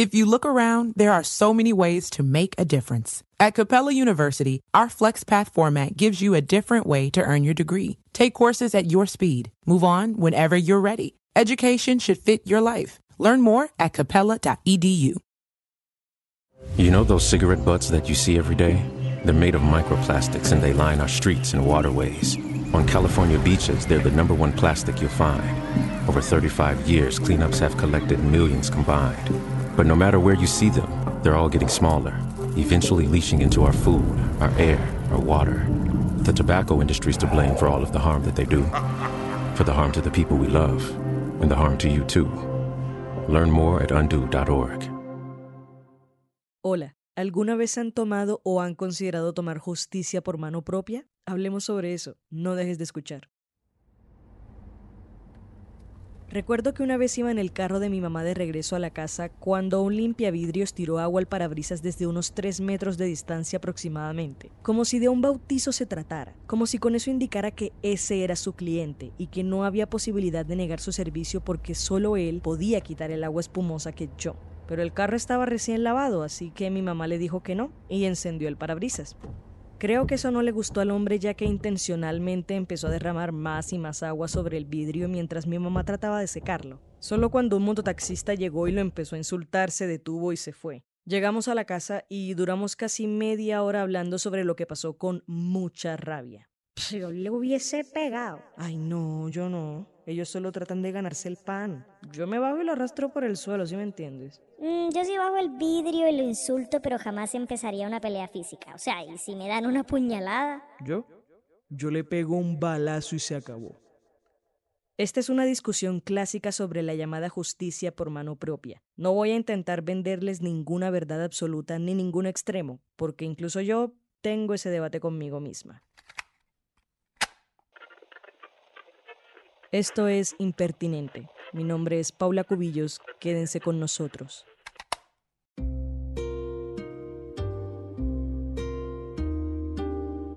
If you look around, there are so many ways to make a difference. At Capella University, our FlexPath format gives you a different way to earn your degree. Take courses at your speed. Move on whenever you're ready. Education should fit your life. Learn more at capella.edu. You know those cigarette butts that you see every day? They're made of microplastics and they line our streets and waterways. On California beaches, they're the number one plastic you'll find. Over 35 years, cleanups have collected millions combined. But no matter where you see them, they're all getting smaller, eventually leaching into our food, our air, our water. The tobacco industry's to blame for all of the harm that they do. For the harm to the people we love, and the harm to you too. Learn more at undo.org. Hola, ¿alguna vez han tomado o han considerado tomar justicia por mano propia? Hablemos sobre eso, no dejes de escuchar. Recuerdo que una vez iba en el carro de mi mamá de regreso a la casa cuando un limpiavidrios tiró agua al parabrisas desde unos 3 metros de distancia aproximadamente, como si de un bautizo se tratara, como si con eso indicara que ese era su cliente y que no había posibilidad de negar su servicio porque solo él podía quitar el agua espumosa que yo. Pero el carro estaba recién lavado, así que mi mamá le dijo que no y encendió el parabrisas. Creo que eso no le gustó al hombre ya que intencionalmente empezó a derramar más y más agua sobre el vidrio mientras mi mamá trataba de secarlo. Solo cuando un mototaxista llegó y lo empezó a insultar se detuvo y se fue. Llegamos a la casa y duramos casi media hora hablando sobre lo que pasó con mucha rabia. Yo le hubiese pegado. Ay, no, yo no. Ellos solo tratan de ganarse el pan. Yo me bajo y lo arrastro por el suelo, ¿sí me entiendes? Mm, yo sí bajo el vidrio y lo insulto, pero jamás empezaría una pelea física. O sea, y si me dan una puñalada. ¿Yo? Yo le pego un balazo y se acabó. Esta es una discusión clásica sobre la llamada justicia por mano propia. No voy a intentar venderles ninguna verdad absoluta ni ningún extremo, porque incluso yo tengo ese debate conmigo misma. Esto es Impertinente. Mi nombre es Paula Cubillos. Quédense con nosotros.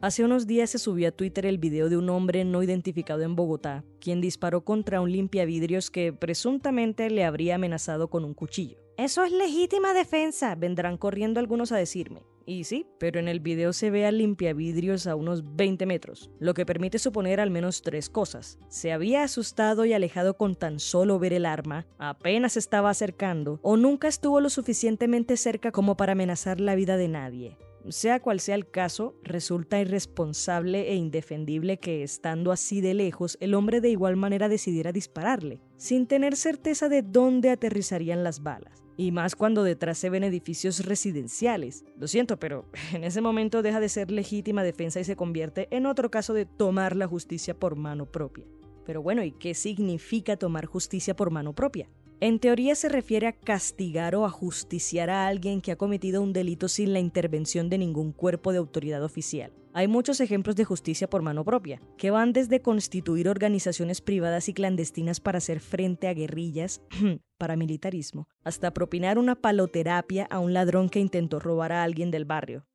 Hace unos días se subió a Twitter el video de un hombre no identificado en Bogotá, quien disparó contra un limpiavidrios que presuntamente le habría amenazado con un cuchillo. Eso es legítima defensa, vendrán corriendo algunos a decirme. Y sí, pero en el video se ve al limpiavidrios a unos 20 metros, lo que permite suponer al menos tres cosas. Se había asustado y alejado con tan solo ver el arma, apenas estaba acercando, o nunca estuvo lo suficientemente cerca como para amenazar la vida de nadie. Sea cual sea el caso, resulta irresponsable e indefendible que, estando así de lejos, el hombre de igual manera decidiera dispararle, sin tener certeza de dónde aterrizarían las balas. Y más cuando detrás se ven edificios residenciales. Lo siento, pero en ese momento deja de ser legítima defensa y se convierte en otro caso de tomar la justicia por mano propia. Pero bueno, ¿y qué significa tomar justicia por mano propia? En teoría se refiere a castigar o ajusticiar a alguien que ha cometido un delito sin la intervención de ningún cuerpo de autoridad oficial. Hay muchos ejemplos de justicia por mano propia, que van desde constituir organizaciones privadas y clandestinas para hacer frente a guerrillas, paramilitarismo, hasta propinar una paloterapia a un ladrón que intentó robar a alguien del barrio.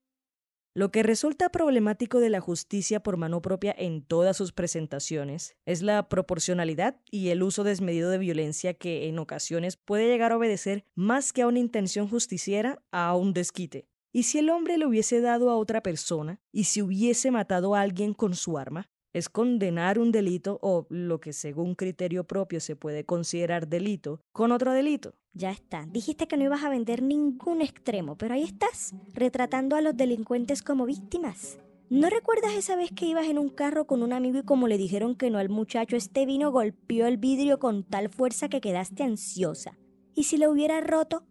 Lo que resulta problemático de la justicia por mano propia en todas sus presentaciones es la proporcionalidad y el uso desmedido de violencia que en ocasiones puede llegar a obedecer más que a una intención justiciera a un desquite. ¿Y si el hombre le hubiese dado a otra persona? ¿Y si hubiese matado a alguien con su arma? Es condenar un delito o lo que según criterio propio se puede considerar delito con otro delito. Ya está. Dijiste que no ibas a vender ningún extremo, pero ahí estás, retratando a los delincuentes como víctimas. ¿No recuerdas esa vez que ibas en un carro con un amigo y como le dijeron que no al muchacho, este vino golpeó el vidrio con tal fuerza que quedaste ansiosa? ¿Y si lo hubiera roto?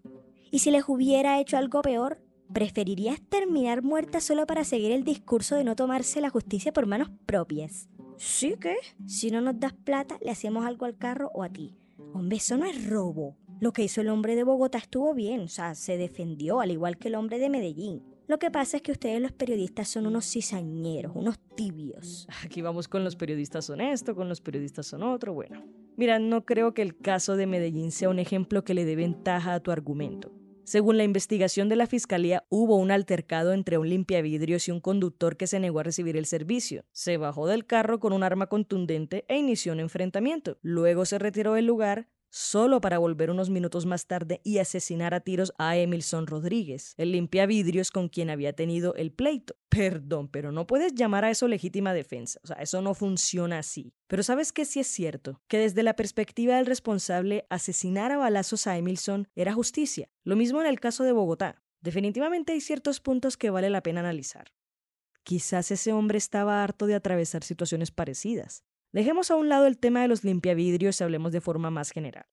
¿Y si les hubiera hecho algo peor? ¿Preferirías terminar muerta solo para seguir el discurso de no tomarse la justicia por manos propias? ¿Sí qué? Si no nos das plata, le hacemos algo al carro o a ti. Hombre, eso no es robo. Lo que hizo el hombre de Bogotá estuvo bien, o sea, se defendió, al igual que el hombre de Medellín. Lo que pasa es que ustedes los periodistas son unos cizañeros, unos tibios. Aquí vamos con los periodistas son esto, con los periodistas son otro, bueno. Mira, no creo que el caso de Medellín sea un ejemplo que le dé ventaja a tu argumento. Según la investigación de la fiscalía, hubo un altercado entre un limpiavidrios y un conductor que se negó a recibir el servicio. Se bajó del carro con un arma contundente e inició un enfrentamiento. Luego se retiró del lugar, solo para volver unos minutos más tarde y asesinar a tiros a Emilson Rodríguez, el limpiavidrios con quien había tenido el pleito. Perdón, pero no puedes llamar a eso legítima defensa. O sea, eso no funciona así. Pero sabes que sí es cierto, que desde la perspectiva del responsable, asesinar a balazos a Emilson era justicia. Lo mismo en el caso de Bogotá. Definitivamente hay ciertos puntos que vale la pena analizar. Quizás ese hombre estaba harto de atravesar situaciones parecidas. Dejemos a un lado el tema de los limpiavidrios y hablemos de forma más general.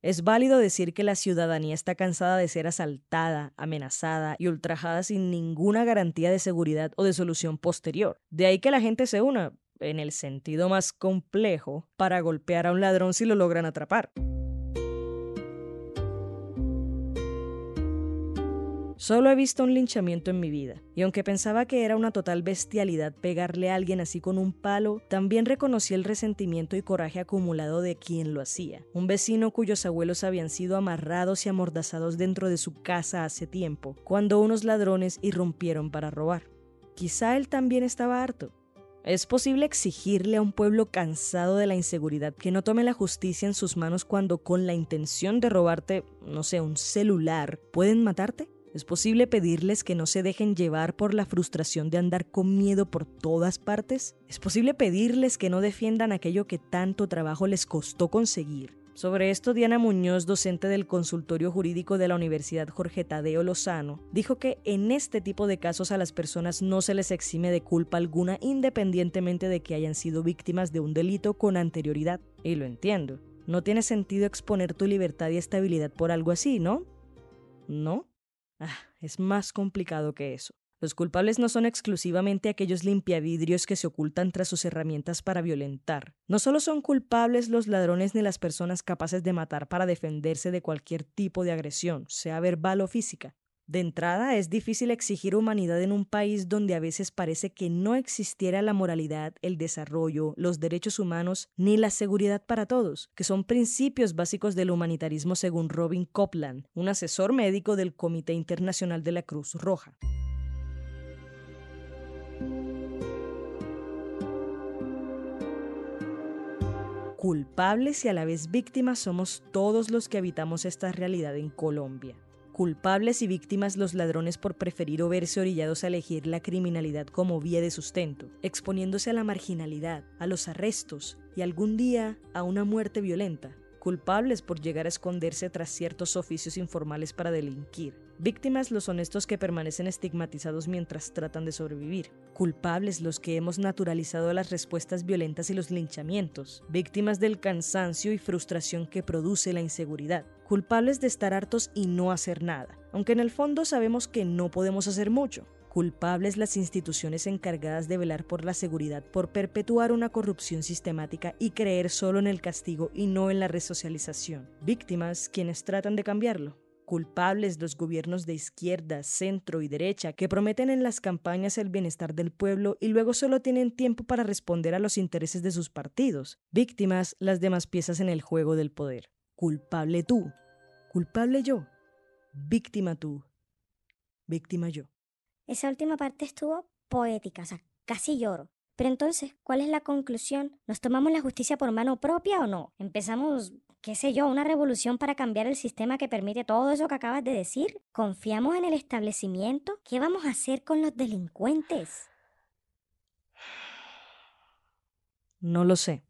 Es válido decir que la ciudadanía está cansada de ser asaltada, amenazada y ultrajada sin ninguna garantía de seguridad o de solución posterior. De ahí que la gente se una, en el sentido más complejo, para golpear a un ladrón si lo logran atrapar. Solo he visto un linchamiento en mi vida, y aunque pensaba que era una total bestialidad pegarle a alguien así con un palo, también reconocí el resentimiento y coraje acumulado de quien lo hacía. Un vecino cuyos abuelos habían sido amarrados y amordazados dentro de su casa hace tiempo, cuando unos ladrones irrumpieron para robar. Quizá él también estaba harto. ¿Es posible exigirle a un pueblo cansado de la inseguridad que no tome la justicia en sus manos cuando con la intención de robarte, no sé, un celular, pueden matarte? Es posible pedirles que no se dejen llevar por la frustración de andar con miedo por todas partes. Es posible pedirles que no defiendan aquello que tanto trabajo les costó conseguir. Sobre esto, Diana Muñoz, docente del consultorio jurídico de la Universidad Jorge Tadeo Lozano, dijo que en este tipo de casos a las personas no se les exime de culpa alguna independientemente de que hayan sido víctimas de un delito con anterioridad. Y lo entiendo. No tiene sentido exponer tu libertad y estabilidad por algo así, ¿no? ¿No? Ah, es más complicado que eso. Los culpables no son exclusivamente aquellos limpiavidrios que se ocultan tras sus herramientas para violentar. No solo son culpables los ladrones ni las personas capaces de matar para defenderse de cualquier tipo de agresión, sea verbal o física. De entrada, es difícil exigir humanidad en un país donde a veces parece que no existiera la moralidad, el desarrollo, los derechos humanos ni la seguridad para todos, que son principios básicos del humanitarismo según Robin Copland, un asesor médico del Comité Internacional de la Cruz Roja. Culpables y a la vez víctimas somos todos los que habitamos esta realidad en Colombia culpables y víctimas los ladrones por preferir o verse orillados a elegir la criminalidad como vía de sustento, exponiéndose a la marginalidad, a los arrestos y algún día a una muerte violenta, culpables por llegar a esconderse tras ciertos oficios informales para delinquir, víctimas los honestos que permanecen estigmatizados mientras tratan de sobrevivir, culpables los que hemos naturalizado las respuestas violentas y los linchamientos, víctimas del cansancio y frustración que produce la inseguridad, culpables de estar hartos y no hacer nada, aunque en el fondo sabemos que no podemos hacer mucho, culpables las instituciones encargadas de velar por la seguridad por perpetuar una corrupción sistemática y creer solo en el castigo y no en la resocialización, víctimas quienes tratan de cambiarlo, culpables los gobiernos de izquierda, centro y derecha que prometen en las campañas el bienestar del pueblo y luego solo tienen tiempo para responder a los intereses de sus partidos, víctimas las demás piezas en el juego del poder. Culpable tú, culpable yo, víctima tú, víctima yo. Esa última parte estuvo poética, o sea, casi lloro. Pero entonces, ¿cuál es la conclusión? ¿Nos tomamos la justicia por mano propia o no? ¿Empezamos, qué sé yo, una revolución para cambiar el sistema que permite todo eso que acabas de decir? ¿Confiamos en el establecimiento? ¿Qué vamos a hacer con los delincuentes? No lo sé.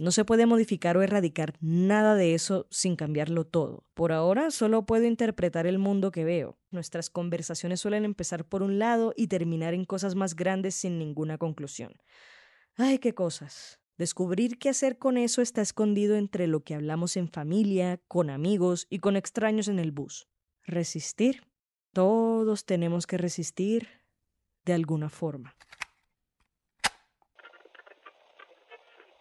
No se puede modificar o erradicar nada de eso sin cambiarlo todo. Por ahora solo puedo interpretar el mundo que veo. Nuestras conversaciones suelen empezar por un lado y terminar en cosas más grandes sin ninguna conclusión. Ay, qué cosas. Descubrir qué hacer con eso está escondido entre lo que hablamos en familia, con amigos y con extraños en el bus. Resistir. Todos tenemos que resistir de alguna forma.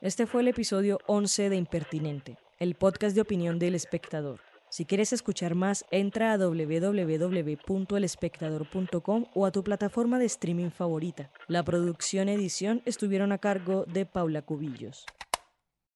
Este fue el episodio 11 de Impertinente, el podcast de opinión del espectador. Si quieres escuchar más, entra a www.elespectador.com o a tu plataforma de streaming favorita. La producción edición estuvieron a cargo de Paula Cubillos.